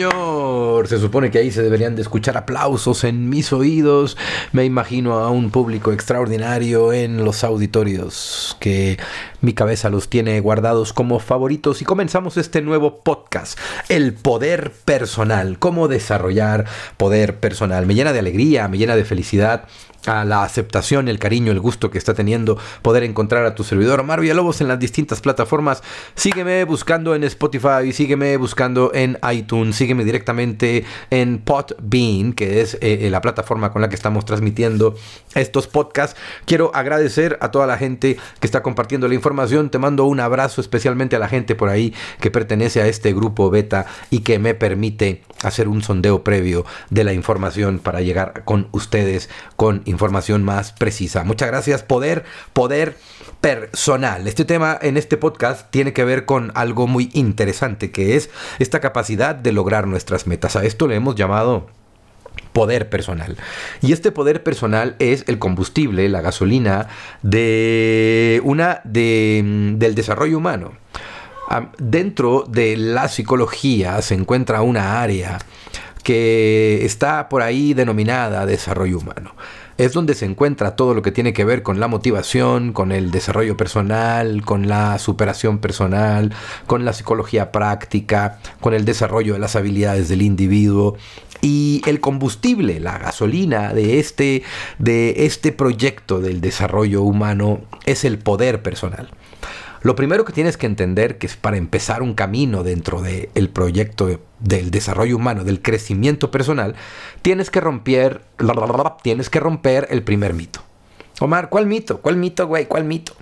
señor. Se supone que ahí se deberían de escuchar aplausos en mis oídos. Me imagino a un público extraordinario en los auditorios que mi cabeza los tiene guardados como favoritos y comenzamos este nuevo podcast, El Poder Personal, cómo desarrollar poder personal. Me llena de alegría, me llena de felicidad a la aceptación, el cariño, el gusto que está teniendo poder encontrar a tu servidor Omar Villalobos en las distintas plataformas. Sígueme buscando en Spotify, sígueme buscando en iTunes, sígueme directamente en Podbean, que es eh, la plataforma con la que estamos transmitiendo estos podcasts. Quiero agradecer a toda la gente que está compartiendo la información. Te mando un abrazo especialmente a la gente por ahí que pertenece a este grupo beta y que me permite hacer un sondeo previo de la información para llegar con ustedes con información más precisa. Muchas gracias. Poder, poder personal. Este tema en este podcast tiene que ver con algo muy interesante, que es esta capacidad de lograr nuestras metas. A esto le hemos llamado poder personal. Y este poder personal es el combustible, la gasolina de una de, del desarrollo humano. Dentro de la psicología se encuentra una área que está por ahí denominada desarrollo humano es donde se encuentra todo lo que tiene que ver con la motivación, con el desarrollo personal, con la superación personal, con la psicología práctica, con el desarrollo de las habilidades del individuo. Y el combustible, la gasolina de este, de este proyecto del desarrollo humano es el poder personal. Lo primero que tienes que entender que es para empezar un camino dentro del proyecto del desarrollo humano, del crecimiento personal, tienes que romper, tienes que romper el primer mito. Omar, ¿cuál mito? ¿Cuál mito, güey? ¿Cuál mito?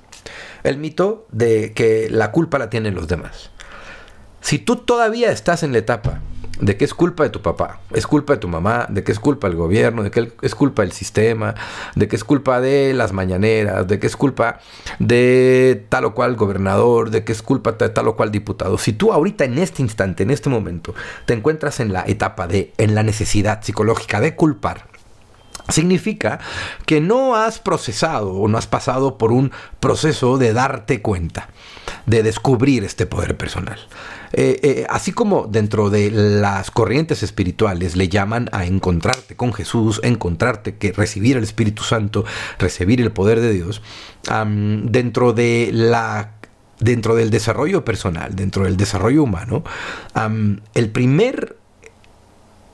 El mito de que la culpa la tienen los demás. Si tú todavía estás en la etapa de que es culpa de tu papá, es culpa de tu mamá, de que es culpa del gobierno, de que es culpa del sistema, de que es culpa de las mañaneras, de que es culpa de tal o cual gobernador, de que es culpa de tal o cual diputado. Si tú ahorita en este instante, en este momento, te encuentras en la etapa de, en la necesidad psicológica de culpar, significa que no has procesado o no has pasado por un proceso de darte cuenta, de descubrir este poder personal. Eh, eh, así como dentro de las corrientes espirituales le llaman a encontrarte con Jesús, encontrarte que recibir el Espíritu Santo, recibir el poder de Dios, dentro de la dentro del desarrollo personal, dentro del desarrollo humano, el primer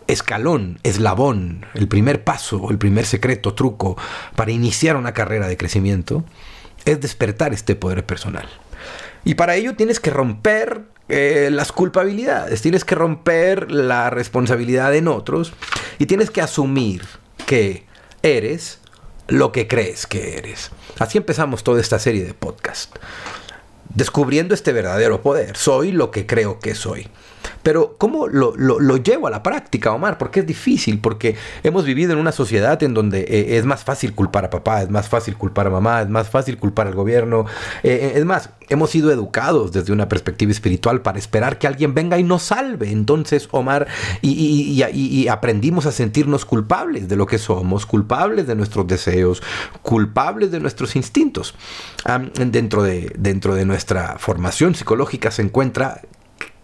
escalón, eslabón, el primer paso, el primer secreto, truco para iniciar una carrera de crecimiento es despertar este poder personal. Y para ello tienes que romper eh, las culpabilidades, tienes que romper la responsabilidad en otros y tienes que asumir que eres lo que crees que eres. Así empezamos toda esta serie de podcast. Descubriendo este verdadero poder. Soy lo que creo que soy. Pero ¿cómo lo, llevo a la práctica, Omar? Porque es difícil, porque hemos vivido en una sociedad en donde eh, es más fácil culpar a papá, es más fácil culpar a mamá, es más fácil culpar al gobierno. Eh, es más, hemos sido educados desde una perspectiva espiritual para esperar que alguien venga y nos salve. Entonces, Omar, y, aprendimos a sentirnos culpables de lo que somos, culpables de nuestros deseos, culpables de nuestros instintos. dentro, de, dentro de nuestra formación psicológica se encuentra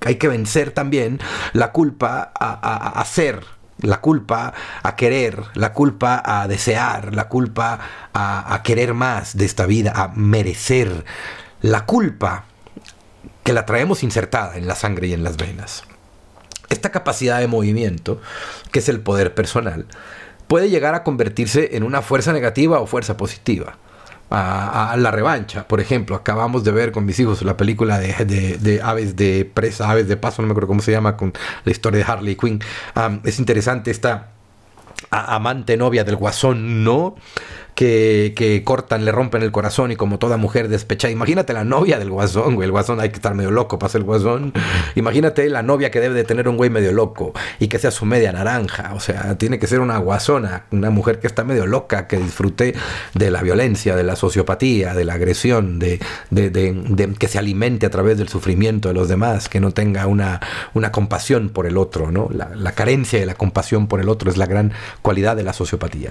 hay que vencer también la culpa a, hacer, la culpa a querer, la culpa a desear, la culpa a, a, querer más de esta vida, a merecer, la culpa que la traemos insertada en la sangre y en las venas. Esta capacidad de movimiento, que es el poder personal, puede llegar a convertirse en una fuerza negativa o fuerza positiva a, la revancha. Por ejemplo, acabamos de ver con mis hijos la película de, Aves de Presa, Aves de Paso, no me acuerdo cómo se llama, con la historia de Harley Quinn. es interesante esta amante novia del guasón, ¿no? Que, cortan, le rompen el corazón y como toda mujer despechada. Imagínate la novia del guasón, güey. El guasón hay que estar medio loco para ser guasón. Imagínate la novia que debe de tener un güey medio loco y que sea su media naranja. O sea, tiene que ser una guasona, una mujer que está medio loca, que disfrute de la violencia, de la sociopatía, de la agresión, de, que se alimente a través del sufrimiento de los demás, que no tenga una, compasión por el otro, ¿no? La, la carencia de la compasión por el otro es la gran cualidad de la sociopatía.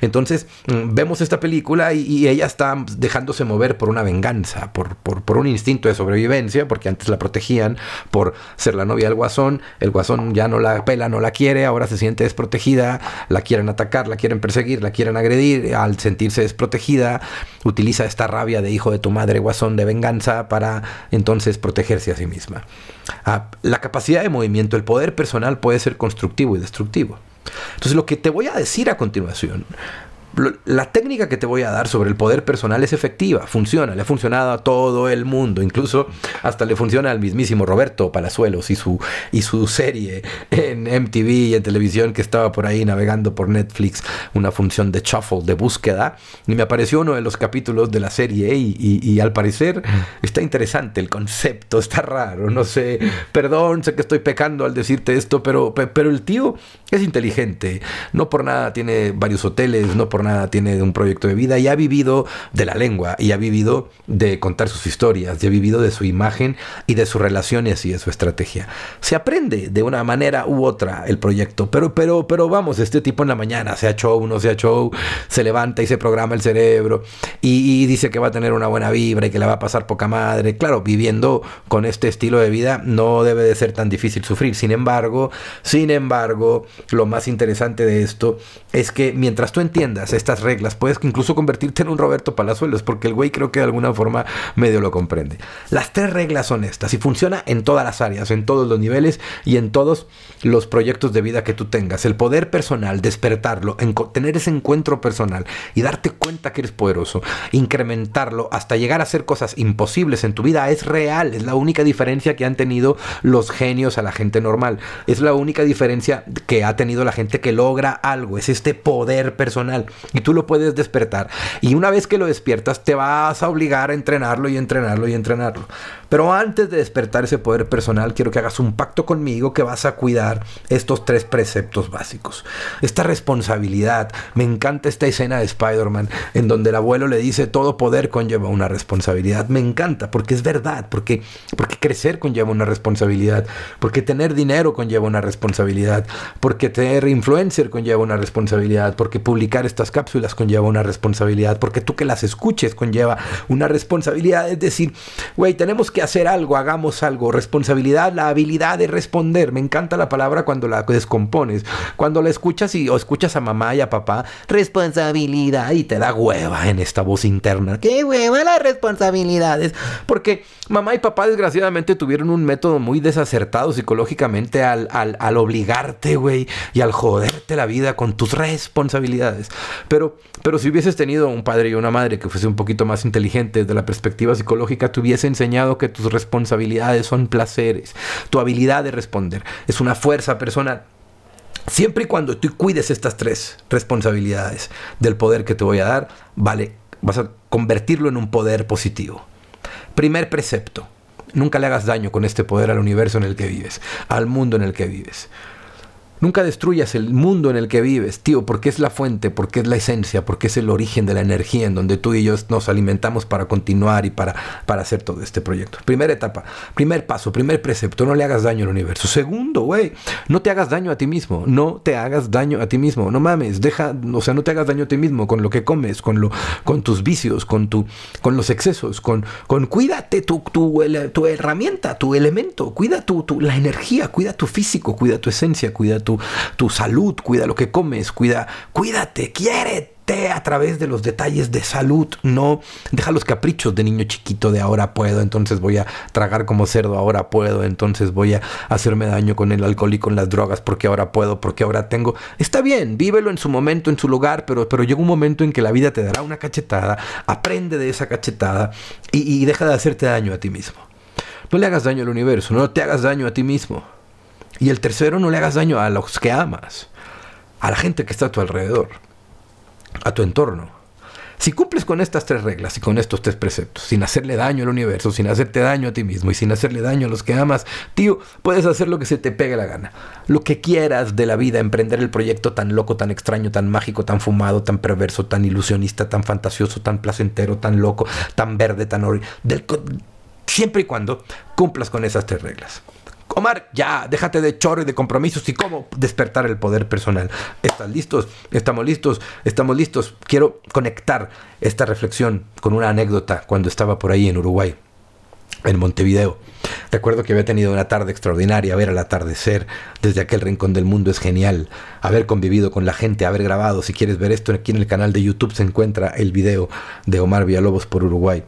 Entonces, mm, vemos esta película y, ella está dejándose mover por una venganza, por, por, un instinto de sobrevivencia, porque antes la protegían por ser la novia del guasón, el guasón ya no la pela, no la quiere, ahora se siente desprotegida, la quieren atacar, la quieren perseguir, la quieren agredir, al sentirse desprotegida, utiliza esta rabia de hijo de tu madre guasón de venganza para entonces protegerse a sí misma. Ah, la capacidad de movimiento, el poder personal puede ser constructivo y destructivo. Entonces lo que te voy a decir a continuación la técnica que te voy a dar sobre el poder personal es efectiva, funciona, le ha funcionado a todo el mundo, incluso hasta le funciona al mismísimo Roberto Palazuelos y su, y su serie en MTV y en televisión que estaba por ahí navegando por Netflix, una función de shuffle, de búsqueda, y me apareció uno de los capítulos de la serie y, al parecer está interesante el concepto, está raro, no sé, perdón, sé que estoy pecando al decirte esto, pero, pero el tío es inteligente, no por nada tiene varios hoteles, no por nada tiene un proyecto de vida y ha vivido de la lengua y ha vivido de contar sus historias, y ha vivido de su imagen y de sus relaciones y de su estrategia. Se aprende de una manera u otra el proyecto, pero, pero, pero vamos, este tipo en la mañana, sea show, no sea show, se levanta y se programa el cerebro y, y dice que va a tener una buena vibra y que le va a pasar poca madre. Claro, viviendo con este estilo de vida no debe de ser tan difícil sufrir. Sin embargo, sin embargo, lo más interesante de esto es que mientras tú entiendas estas reglas, puedes incluso convertirte en un Roberto Palazuelos, porque el güey creo que de alguna forma medio lo comprende. Las tres reglas son estas y funciona en todas las áreas, en todos los niveles y en todos los proyectos de vida que tú tengas. El poder personal, despertarlo, tener ese encuentro personal y darte cuenta que eres poderoso, incrementarlo hasta llegar a hacer cosas imposibles en tu vida es real, es la única diferencia que han tenido los genios a la gente normal. Es la única diferencia que ha tenido la gente que logra algo, es este poder personal y tú lo puedes despertar. Y una vez que lo despiertas, te vas a obligar a entrenarlo y entrenarlo y entrenarlo. Pero antes de despertar ese poder personal, quiero que hagas un pacto conmigo que vas a cuidar estos tres preceptos básicos. Esta responsabilidad. Me encanta esta escena de Spider-Man en donde el abuelo le dice todo poder conlleva una responsabilidad. Me encanta porque es verdad, porque, porque crecer conlleva una responsabilidad, porque tener dinero conlleva una responsabilidad, porque tener influencer conlleva una responsabilidad, porque publicar estas cápsulas conlleva una responsabilidad, porque tú que las escuches conlleva una responsabilidad. Es decir, güey, tenemos que hacer algo, hagamos algo. Responsabilidad, la habilidad de responder. Me encanta la palabra cuando la descompones. Cuando la escuchas y o escuchas a mamá y a papá, responsabilidad y te da hueva en esta voz interna. ¿Qué hueva las responsabilidades? Porque mamá y papá desgraciadamente tuvieron un método muy desacertado psicológicamente al, al, al obligarte, güey, y al joderte la vida con tus responsabilidades. Pero, pero si hubieses tenido un padre y una madre que fuese un poquito más inteligente desde la perspectiva psicológica, te hubiese enseñado que tus responsabilidades son placeres. Tu habilidad de responder es una fuerza personal. Siempre y cuando tú cuides estas tres responsabilidades del poder que te voy a dar, vale, vas a convertirlo en un poder positivo. Primer precepto, nunca le hagas daño con este poder al universo en el que vives, al mundo en el que vives. Nunca destruyas el mundo en el que vives, tío, porque es la fuente, porque es la esencia, porque es el origen de la energía en donde tú y yo nos alimentamos para continuar y para, para hacer todo este proyecto. Primera etapa, primer paso, primer precepto, no le hagas daño al universo. Segundo, güey, no te hagas daño a ti mismo, no te hagas daño a ti mismo, no mames, deja, o sea, no te hagas daño a ti mismo con lo que comes, con, lo, con tus vicios, con, tu, con los excesos, con, con cuídate tu, tu, tu herramienta, tu elemento, cuida tu, tu, la energía, cuida tu físico, cuida tu esencia, cuida tu tu, salud, cuida lo que comes, cuida, cuídate, quiérete a través de los detalles de salud, no deja los caprichos de niño chiquito de ahora puedo, entonces voy a tragar como cerdo, ahora puedo, entonces voy a hacerme daño con el alcohol y con las drogas porque ahora puedo, porque ahora tengo. Está bien, vívelo en su momento, en su lugar, pero, pero llega un momento en que la vida te dará una cachetada, aprende de esa cachetada y, y deja de hacerte daño a ti mismo. No le hagas daño al universo, no te hagas daño a ti mismo. Y el tercero, no le hagas daño a los que amas, a la gente que está a tu alrededor, a tu entorno. Si cumples con estas tres reglas y con estos tres preceptos, sin hacerle daño al universo, sin hacerte daño a ti mismo y sin hacerle daño a los que amas, tío, puedes hacer lo que se te pegue la gana. Lo que quieras de la vida, emprender el proyecto tan loco, tan extraño, tan mágico, tan fumado, tan perverso, tan ilusionista, tan fantasioso, tan placentero, tan loco, tan verde, tan horrible. Siempre y cuando cumplas con esas tres reglas Omar, ya, déjate de chorro y de compromisos y cómo despertar el poder personal. ¿Estás listos? Estamos listos, estamos listos. Quiero conectar esta reflexión con una anécdota cuando estaba por ahí en Uruguay, en Montevideo. Recuerdo que había tenido una tarde extraordinaria, ver el atardecer desde aquel rincón del mundo es genial, haber convivido con la gente, haber grabado, si quieres ver esto aquí en el canal de YouTube se encuentra el video de Omar Villalobos por Uruguay.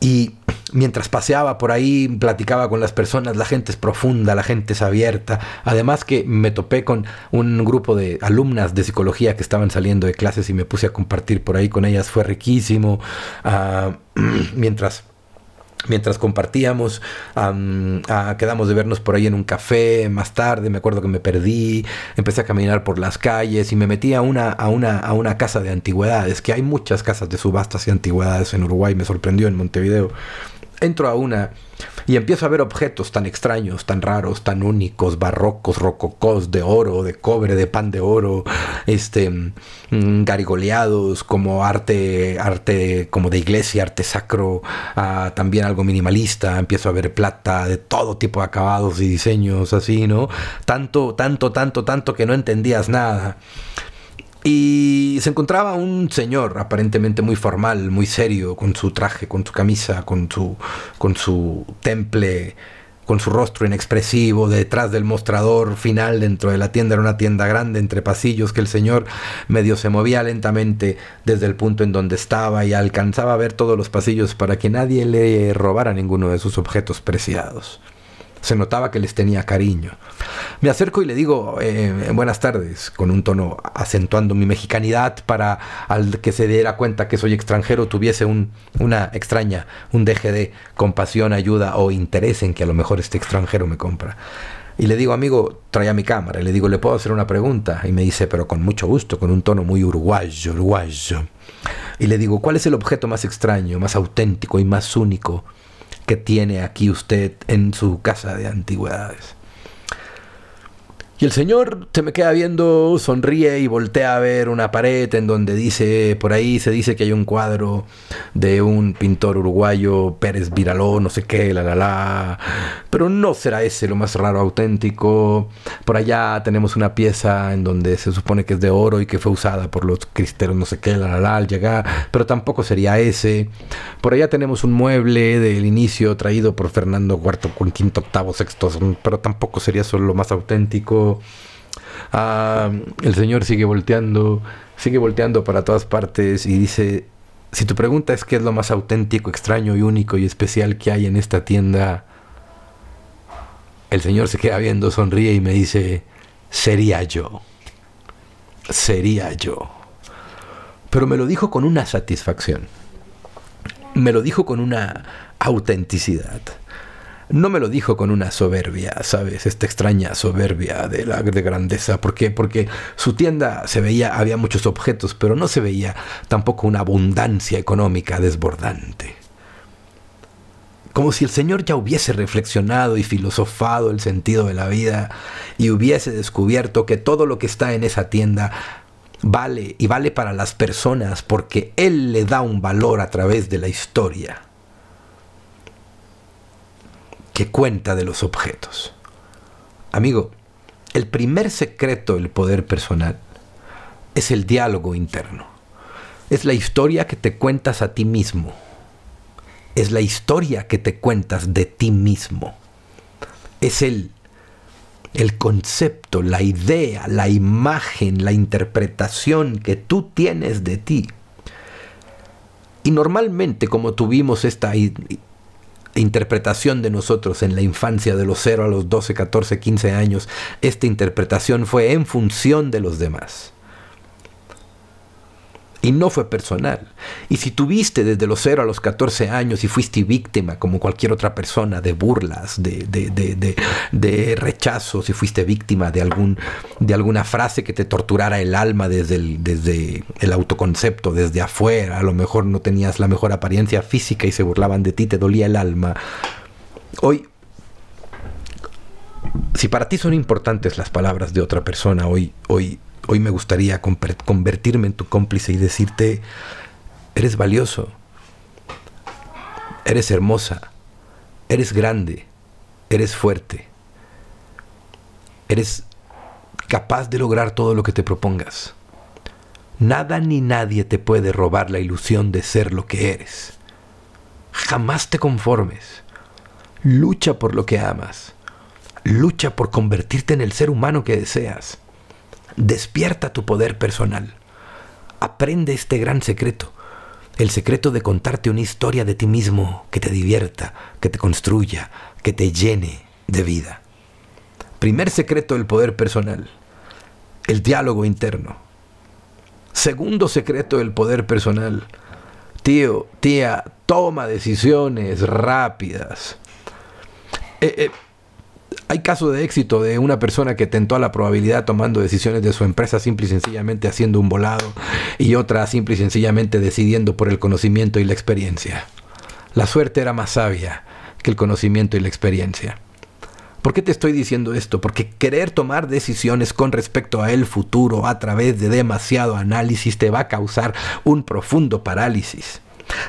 Y mientras paseaba por ahí, platicaba con las personas, la gente es profunda, la gente es abierta. Además que me topé con un grupo de alumnas de psicología que estaban saliendo de clases y me puse a compartir por ahí con ellas. Fue riquísimo. Ah, mientras mientras compartíamos, ah, quedamos de vernos por ahí en un café, más tarde me acuerdo que me perdí, empecé a caminar por las calles y me metí a una, a una, a una casa de antigüedades, que hay muchas casas de subastas y antigüedades en Uruguay, me sorprendió en Montevideo. Entro a una y empiezo a ver objetos tan extraños, tan raros, tan únicos, barrocos, rococós, de oro, de cobre, de pan de oro, este, mm, garigoleados, como arte, arte como de iglesia, arte sacro, ah, también algo minimalista, empiezo a ver plata de todo tipo de acabados y diseños así, ¿no? Tanto, tanto, tanto, tanto que no entendías nada. Y se encontraba un señor aparentemente muy formal, muy serio, con su traje, con su camisa, con su, con su temple, con su rostro inexpresivo, detrás del mostrador final dentro de la tienda. Era una tienda grande entre pasillos que el señor medio se movía lentamente desde el punto en donde estaba y alcanzaba a ver todos los pasillos para que nadie le robara ninguno de sus objetos preciados. Se notaba que les tenía cariño. Me acerco y le digo eh, buenas tardes, con un tono acentuando mi mexicanidad para al que se diera cuenta que soy extranjero tuviese un, una extraña, un deje de compasión, ayuda o interés en que a lo mejor este extranjero me compra. Y le digo, amigo, traía mi cámara. Y le digo, ¿le puedo hacer una pregunta? Y me dice, pero con mucho gusto, con un tono muy uruguayo, uruguayo. Y le digo, ¿cuál es el objeto más extraño, más auténtico y más único que tiene aquí usted en su casa de antigüedades. Y el señor se me queda viendo, sonríe y voltea a ver una pared en donde dice, por ahí se dice que hay un cuadro de un pintor uruguayo, Pérez Viraló, no sé qué, la la la. Pero no será ese lo más raro auténtico. Por allá tenemos una pieza en donde se supone que es de oro y que fue usada por los cristeros, no sé qué, la la la, al llegar. Pero tampoco sería ese. Por allá tenemos un mueble del inicio traído por Fernando IV, quinto, octavo, sexto, pero tampoco sería eso lo más auténtico. Ah, el Señor sigue volteando, sigue volteando para todas partes y dice, si tu pregunta es qué es lo más auténtico, extraño y único y especial que hay en esta tienda, el Señor se queda viendo, sonríe y me dice, sería yo, sería yo. Pero me lo dijo con una satisfacción, me lo dijo con una autenticidad no me lo dijo con una soberbia, ¿sabes? Esta extraña soberbia de la de grandeza. ¿Por qué? Porque su tienda se veía, había muchos objetos, pero no se veía tampoco una abundancia económica desbordante. Como si el Señor ya hubiese reflexionado y filosofado el sentido de la vida y hubiese descubierto que todo lo que está en esa tienda vale y vale para las personas porque Él le da un valor a través de la historia que cuenta de los objetos. Amigo, el primer secreto del poder personal es el diálogo interno. Es la historia que te cuentas a ti mismo. Es la historia que te cuentas de ti mismo. Es el, el concepto, la idea, la imagen, la interpretación que tú tienes de ti. Y normalmente como tuvimos esta interpretación de nosotros en la infancia de los 0 a los 12, 14, 15 años, esta interpretación fue en función de los demás y no fue personal. Y si tuviste desde los 0 a los 14 años y fuiste víctima, como cualquier otra persona, de burlas, de, de, de, de, rechazos, si fuiste víctima de, algún, de alguna frase que te torturara el alma desde el, desde el autoconcepto, desde afuera, a lo mejor no tenías la mejor apariencia física y se burlaban de ti, te dolía el alma. Hoy, si para ti son importantes las palabras de otra persona, hoy, hoy hoy me gustaría convertirme en tu cómplice y decirte, eres valioso, eres hermosa, eres grande, eres fuerte, eres capaz de lograr todo lo que te propongas. Nada ni nadie te puede robar la ilusión de ser lo que eres. Jamás te conformes. Lucha por lo que amas. Lucha por convertirte en el ser humano que deseas. Despierta tu poder personal. Aprende este gran secreto. El secreto de contarte una historia de ti mismo que te divierta, que te construya, que te llene de vida. Primer secreto del poder personal. El diálogo interno. Segundo secreto del poder personal. Tío, tía, toma decisiones rápidas. Eh, eh, hay caso de éxito de una persona que tentó a la probabilidad tomando decisiones de su empresa simple y sencillamente haciendo un volado y otra simple y sencillamente decidiendo por el conocimiento y la experiencia. La suerte era más sabia que el conocimiento y la experiencia. ¿Por qué te estoy diciendo esto? Porque querer tomar decisiones con respecto a el futuro a través de demasiado análisis te va a causar un profundo parálisis.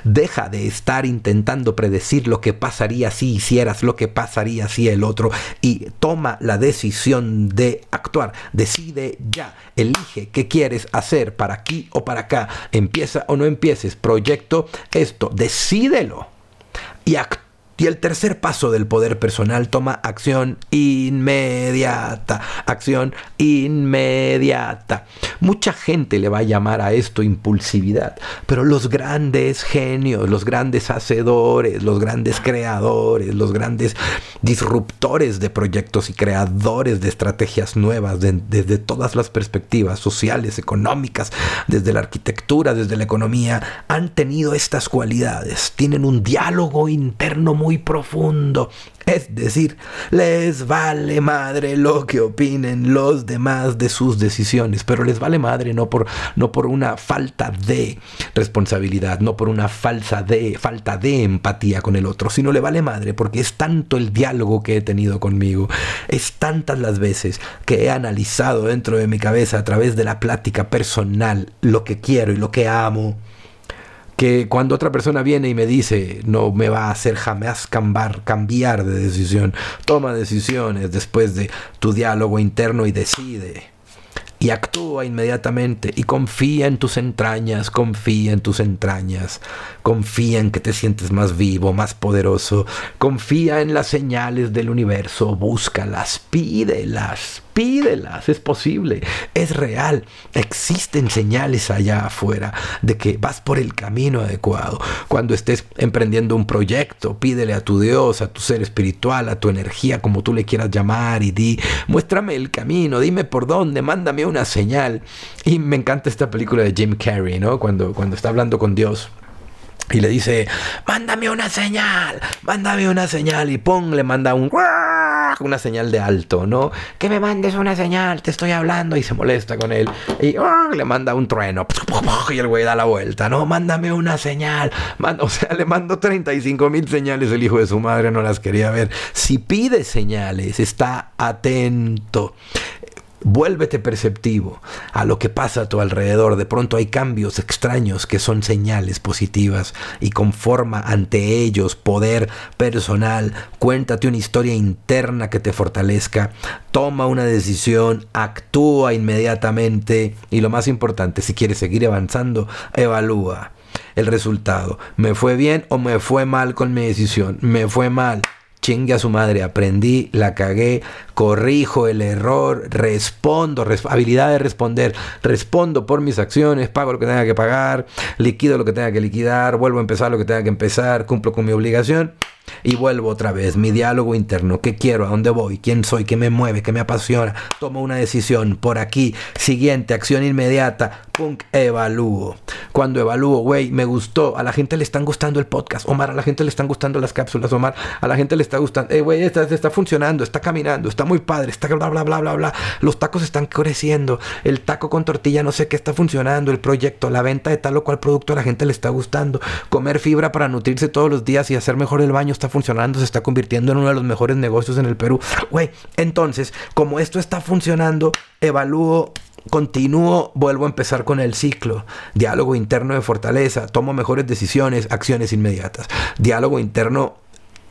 Deja de estar intentando predecir lo que pasaría si hicieras lo que pasaría si el otro y toma la decisión de actuar. Decide ya, elige qué quieres hacer para aquí o para acá. Empieza o no empieces, proyecto esto, decídelo. Y actúa y el tercer paso del poder personal toma acción inmediata. Acción inmediata. Mucha gente le va a llamar a esto impulsividad, pero los grandes genios, los grandes hacedores, los grandes creadores, los grandes disruptores de proyectos y creadores de estrategias nuevas desde todas las perspectivas sociales, económicas, desde la arquitectura, desde la economía, han tenido estas cualidades. Tienen un diálogo interno muy muy profundo. Es decir, les vale madre lo que opinen los demás de sus decisiones, pero les vale madre no por, no por una falta de responsabilidad, no por una falsa de, falta de empatía con el otro, sino le vale madre porque es tanto el diálogo que he tenido conmigo, es tantas las veces que he analizado dentro de mi cabeza a través de la plática personal lo que quiero y lo que amo que cuando otra persona viene y me dice, no me va a hacer jamás cambiar, cambiar de decisión, toma decisiones después de tu diálogo interno y decide y actúa inmediatamente y confía en tus entrañas, confía en tus entrañas, confía en que te sientes más vivo, más poderoso, confía en las señales del universo, búscalas, pídelas, pídelas, es posible, es real, existen señales allá afuera de que vas por el camino adecuado. Cuando estés emprendiendo un proyecto, pídele a tu Dios, a tu ser espiritual, a tu energía, como tú le quieras llamar, y di, muéstrame el camino, dime por dónde, mándame una señal. Y me encanta esta película de Jim Carrey, ¿no? Cuando, cuando está hablando con Dios. Y le dice, mándame una señal, mándame una señal. Y pong, le manda un una señal de alto, ¿no? Que me mandes una señal, te estoy hablando. Y se molesta con él. Y le manda un trueno. Y el güey da la vuelta, ¿no? Mándame una señal. o sea, le mando 35 mil señales. El hijo de su madre no las quería ver. Si pide señales, está atento. Vuélvete perceptivo a lo que pasa a tu alrededor. De pronto hay cambios extraños que son señales positivas y conforma ante ellos poder personal. Cuéntate una historia interna que te fortalezca. Toma una decisión, actúa inmediatamente y lo más importante, si quieres seguir avanzando, evalúa el resultado. ¿Me fue bien o me fue mal con mi decisión? Me fue mal chingue a su madre, aprendí, la cagué, corrijo el error, respondo, habilidad de responder, respondo por mis acciones, pago lo que tenga que pagar, liquido lo que tenga que liquidar, vuelvo a empezar lo que tenga que empezar, cumplo con mi obligación y vuelvo otra vez, mi diálogo interno, qué quiero, a dónde voy, quién soy, qué me mueve, qué me apasiona, tomo una decisión por aquí, siguiente, acción inmediata, punk, evalúo. Cuando evalúo, güey, me gustó, a la gente le están gustando el podcast, Omar, a la gente le están gustando las cápsulas, Omar, a la gente le está gustando, eh, güey, está, está funcionando, está caminando, está muy padre, está bla, bla, bla, bla, bla, los tacos están creciendo, el taco con tortilla no sé qué está funcionando, el proyecto, la venta de tal o cual producto a la gente le está gustando, comer fibra para nutrirse todos los días y hacer mejor el baño está funcionando, se está convirtiendo en uno de los mejores negocios en el Perú. Güey, entonces, como esto está funcionando, evalúo continúo, vuelvo a empezar con el ciclo. Diálogo interno de fortaleza, tomo mejores decisiones, acciones inmediatas. Diálogo interno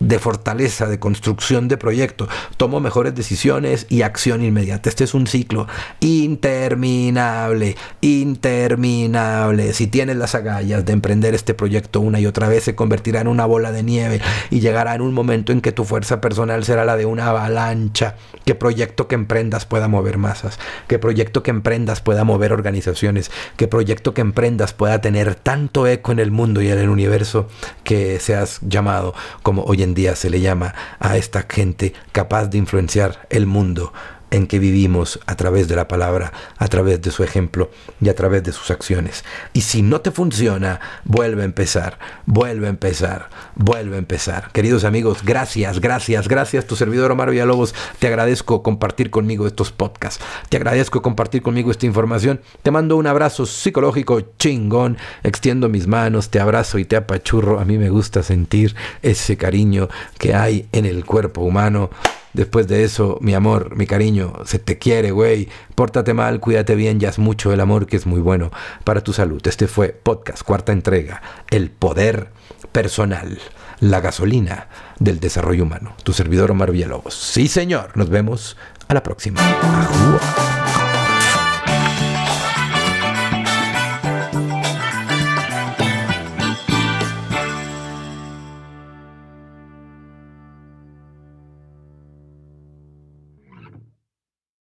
de fortaleza, de construcción de proyecto. Tomo mejores decisiones y acción inmediata. Este es un ciclo interminable, interminable. Si tienes las agallas de emprender este proyecto una y otra vez, se convertirá en una bola de nieve y llegará en un momento en que tu fuerza personal será la de una avalancha. ¿Qué proyecto que emprendas pueda mover masas? ¿Qué proyecto que emprendas pueda mover organizaciones? ¿Qué proyecto que emprendas pueda tener tanto eco en el mundo y en el universo que seas llamado como hoy en día se le llama a esta gente capaz de influenciar el mundo en que vivimos a través de la palabra, a través de su ejemplo y a través de sus acciones. Y si no te funciona, vuelve a empezar, vuelve a empezar, vuelve a empezar. Queridos amigos, gracias, gracias, gracias. Tu servidor Omar Villalobos, te agradezco compartir conmigo estos podcasts. Te agradezco compartir conmigo esta información. Te mando un abrazo psicológico chingón. Extiendo mis manos, te abrazo y te apachurro. A mí me gusta sentir ese cariño que hay en el cuerpo humano. Después de eso, mi amor, mi cariño, se te quiere, güey. Pórtate mal, cuídate bien, ya es mucho el amor que es muy bueno para tu salud. Este fue Podcast, cuarta entrega. El poder personal, la gasolina del desarrollo humano. Tu servidor Omar Villalobos. Sí, señor. Nos vemos a la próxima.